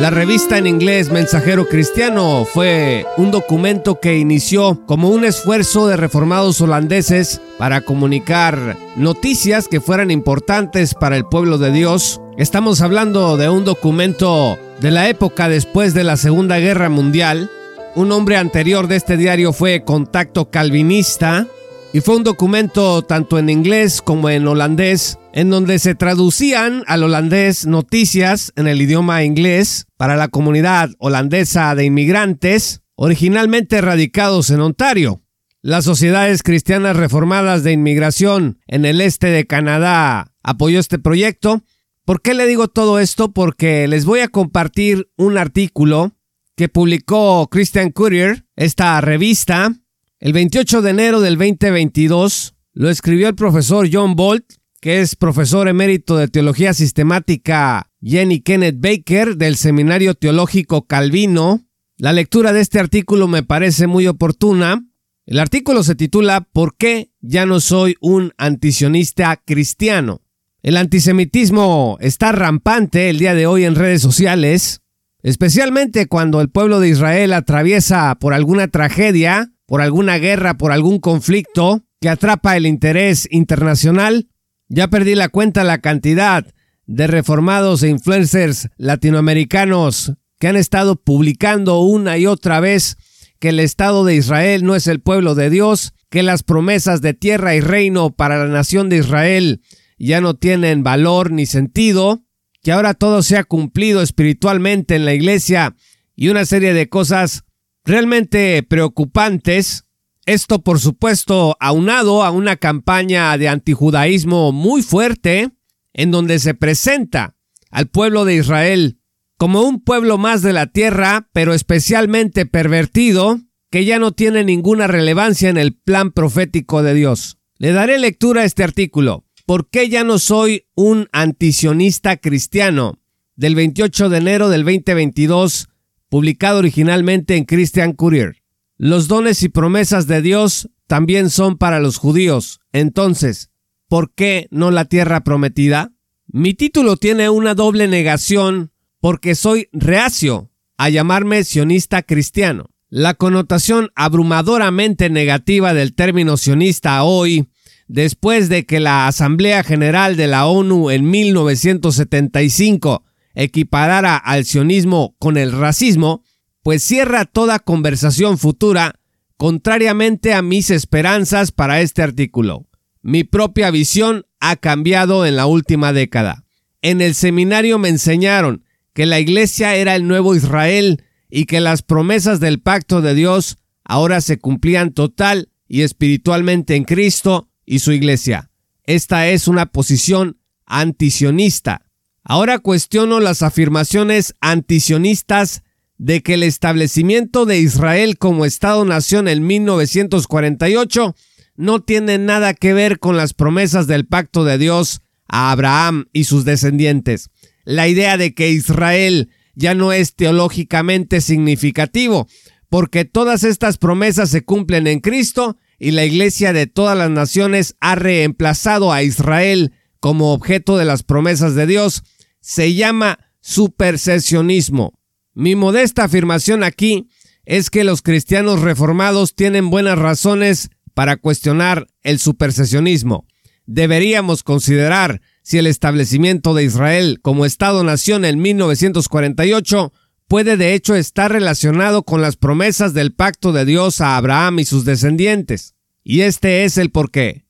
La revista en inglés Mensajero Cristiano fue un documento que inició como un esfuerzo de reformados holandeses para comunicar noticias que fueran importantes para el pueblo de Dios. Estamos hablando de un documento de la época después de la Segunda Guerra Mundial. Un nombre anterior de este diario fue Contacto Calvinista y fue un documento tanto en inglés como en holandés en donde se traducían al holandés noticias en el idioma inglés para la comunidad holandesa de inmigrantes originalmente radicados en Ontario. Las sociedades cristianas reformadas de inmigración en el este de Canadá apoyó este proyecto. ¿Por qué le digo todo esto? Porque les voy a compartir un artículo que publicó Christian Courier, esta revista, el 28 de enero del 2022 lo escribió el profesor John Bolt, que es profesor emérito de Teología Sistemática Jenny Kenneth Baker del Seminario Teológico Calvino. La lectura de este artículo me parece muy oportuna. El artículo se titula ¿Por qué ya no soy un antisionista cristiano? El antisemitismo está rampante el día de hoy en redes sociales, especialmente cuando el pueblo de Israel atraviesa por alguna tragedia por alguna guerra, por algún conflicto que atrapa el interés internacional. Ya perdí la cuenta la cantidad de reformados e influencers latinoamericanos que han estado publicando una y otra vez que el Estado de Israel no es el pueblo de Dios, que las promesas de tierra y reino para la nación de Israel ya no tienen valor ni sentido, que ahora todo se ha cumplido espiritualmente en la iglesia y una serie de cosas realmente preocupantes. Esto, por supuesto, aunado a una campaña de antijudaísmo muy fuerte, en donde se presenta al pueblo de Israel como un pueblo más de la tierra, pero especialmente pervertido, que ya no tiene ninguna relevancia en el plan profético de Dios. Le daré lectura a este artículo. ¿Por qué ya no soy un antisionista cristiano? Del 28 de enero del 2022 publicado originalmente en Christian Courier. Los dones y promesas de Dios también son para los judíos. Entonces, ¿por qué no la tierra prometida? Mi título tiene una doble negación porque soy reacio a llamarme sionista cristiano. La connotación abrumadoramente negativa del término sionista hoy, después de que la Asamblea General de la ONU en 1975 equiparara al sionismo con el racismo, pues cierra toda conversación futura, contrariamente a mis esperanzas para este artículo. Mi propia visión ha cambiado en la última década. En el seminario me enseñaron que la iglesia era el nuevo Israel y que las promesas del pacto de Dios ahora se cumplían total y espiritualmente en Cristo y su iglesia. Esta es una posición antisionista Ahora cuestiono las afirmaciones antisionistas de que el establecimiento de Israel como Estado-nación en 1948 no tiene nada que ver con las promesas del pacto de Dios a Abraham y sus descendientes. La idea de que Israel ya no es teológicamente significativo, porque todas estas promesas se cumplen en Cristo y la iglesia de todas las naciones ha reemplazado a Israel como objeto de las promesas de Dios se llama supersesionismo. Mi modesta afirmación aquí es que los cristianos reformados tienen buenas razones para cuestionar el supersesionismo. Deberíamos considerar si el establecimiento de Israel como Estado-nación en 1948 puede de hecho estar relacionado con las promesas del pacto de Dios a Abraham y sus descendientes. Y este es el porqué.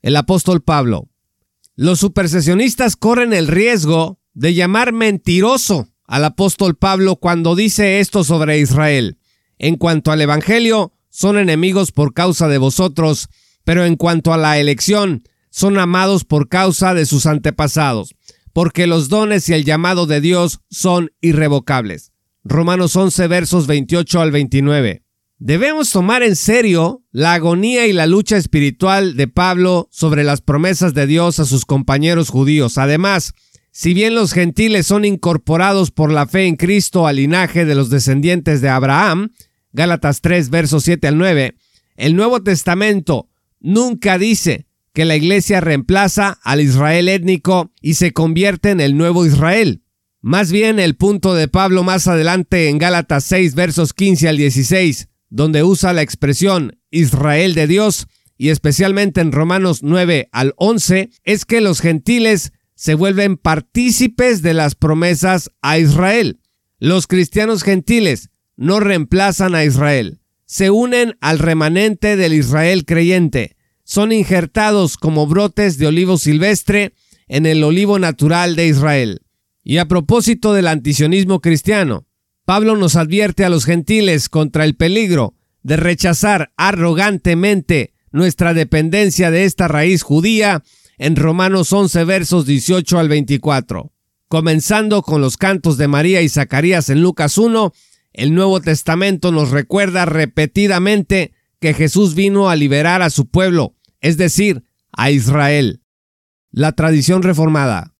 El apóstol Pablo. Los supersesionistas corren el riesgo de llamar mentiroso al apóstol Pablo cuando dice esto sobre Israel. En cuanto al Evangelio, son enemigos por causa de vosotros, pero en cuanto a la elección, son amados por causa de sus antepasados, porque los dones y el llamado de Dios son irrevocables. Romanos 11 versos 28 al 29. Debemos tomar en serio la agonía y la lucha espiritual de Pablo sobre las promesas de Dios a sus compañeros judíos. Además, si bien los gentiles son incorporados por la fe en Cristo al linaje de los descendientes de Abraham, Gálatas 3, versos 7 al 9, el Nuevo Testamento nunca dice que la iglesia reemplaza al Israel étnico y se convierte en el nuevo Israel. Más bien el punto de Pablo más adelante en Gálatas 6 versos 15 al 16, donde usa la expresión Israel de Dios, y especialmente en Romanos 9 al 11, es que los gentiles se vuelven partícipes de las promesas a Israel. Los cristianos gentiles no reemplazan a Israel, se unen al remanente del Israel creyente, son injertados como brotes de olivo silvestre en el olivo natural de Israel. Y a propósito del antisionismo cristiano, Pablo nos advierte a los gentiles contra el peligro de rechazar arrogantemente nuestra dependencia de esta raíz judía en Romanos 11 versos 18 al 24. Comenzando con los cantos de María y Zacarías en Lucas 1, el Nuevo Testamento nos recuerda repetidamente que Jesús vino a liberar a su pueblo, es decir, a Israel. La tradición reformada.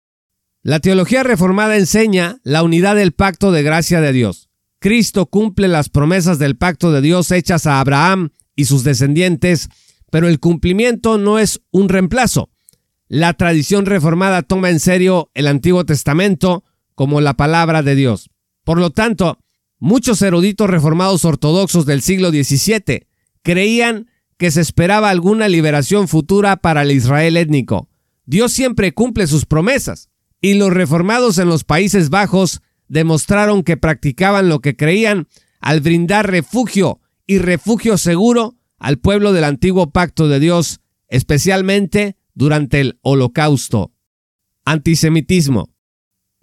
La teología reformada enseña la unidad del pacto de gracia de Dios. Cristo cumple las promesas del pacto de Dios hechas a Abraham y sus descendientes, pero el cumplimiento no es un reemplazo. La tradición reformada toma en serio el Antiguo Testamento como la palabra de Dios. Por lo tanto, muchos eruditos reformados ortodoxos del siglo XVII creían que se esperaba alguna liberación futura para el Israel étnico. Dios siempre cumple sus promesas, y los reformados en los Países Bajos demostraron que practicaban lo que creían al brindar refugio y refugio seguro al pueblo del antiguo pacto de Dios, especialmente durante el Holocausto. Antisemitismo.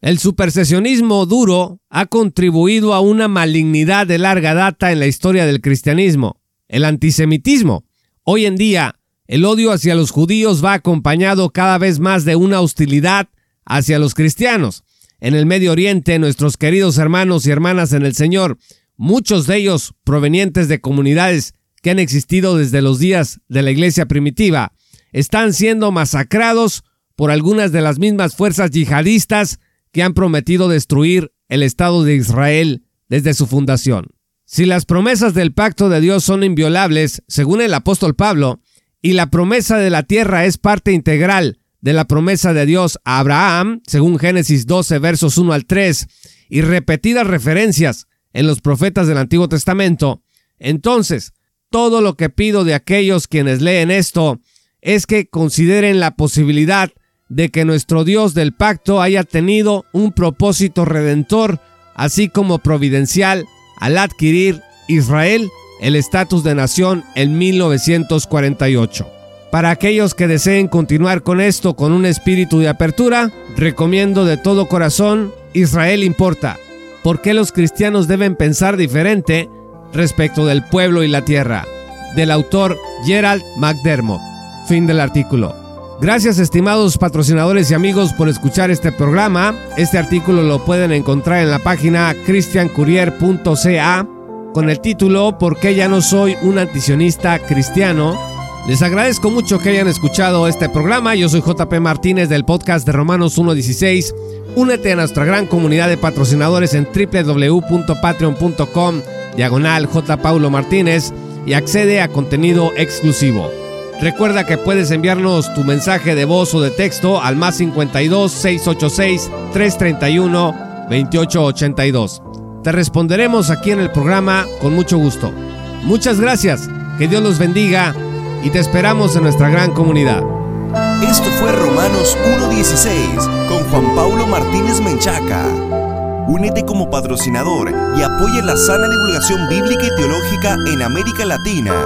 El supersesionismo duro ha contribuido a una malignidad de larga data en la historia del cristianismo, el antisemitismo. Hoy en día, el odio hacia los judíos va acompañado cada vez más de una hostilidad hacia los cristianos. En el Medio Oriente, nuestros queridos hermanos y hermanas en el Señor, muchos de ellos provenientes de comunidades que han existido desde los días de la iglesia primitiva, están siendo masacrados por algunas de las mismas fuerzas yihadistas que han prometido destruir el Estado de Israel desde su fundación. Si las promesas del pacto de Dios son inviolables, según el apóstol Pablo, y la promesa de la tierra es parte integral de la promesa de Dios a Abraham, según Génesis 12, versos 1 al 3, y repetidas referencias en los profetas del Antiguo Testamento, entonces todo lo que pido de aquellos quienes leen esto es que consideren la posibilidad de que nuestro Dios del pacto haya tenido un propósito redentor, así como providencial, al adquirir Israel el estatus de nación en 1948. Para aquellos que deseen continuar con esto con un espíritu de apertura, recomiendo de todo corazón Israel importa. ¿Por qué los cristianos deben pensar diferente respecto del pueblo y la tierra? Del autor Gerald McDermott. Fin del artículo. Gracias estimados patrocinadores y amigos por escuchar este programa. Este artículo lo pueden encontrar en la página cristiancourier.ca con el título ¿Por qué ya no soy un antisionista cristiano? Les agradezco mucho que hayan escuchado este programa. Yo soy JP Martínez del podcast de Romanos 1.16. Únete a nuestra gran comunidad de patrocinadores en www.patreon.com diagonal J. Paulo Martínez y accede a contenido exclusivo. Recuerda que puedes enviarnos tu mensaje de voz o de texto al más 52 686 331 2882. Te responderemos aquí en el programa con mucho gusto. Muchas gracias, que Dios los bendiga y te esperamos en nuestra gran comunidad. Esto fue Romanos 1.16 con Juan Paulo Martínez Menchaca. Únete como patrocinador y apoya la sana divulgación bíblica y teológica en América Latina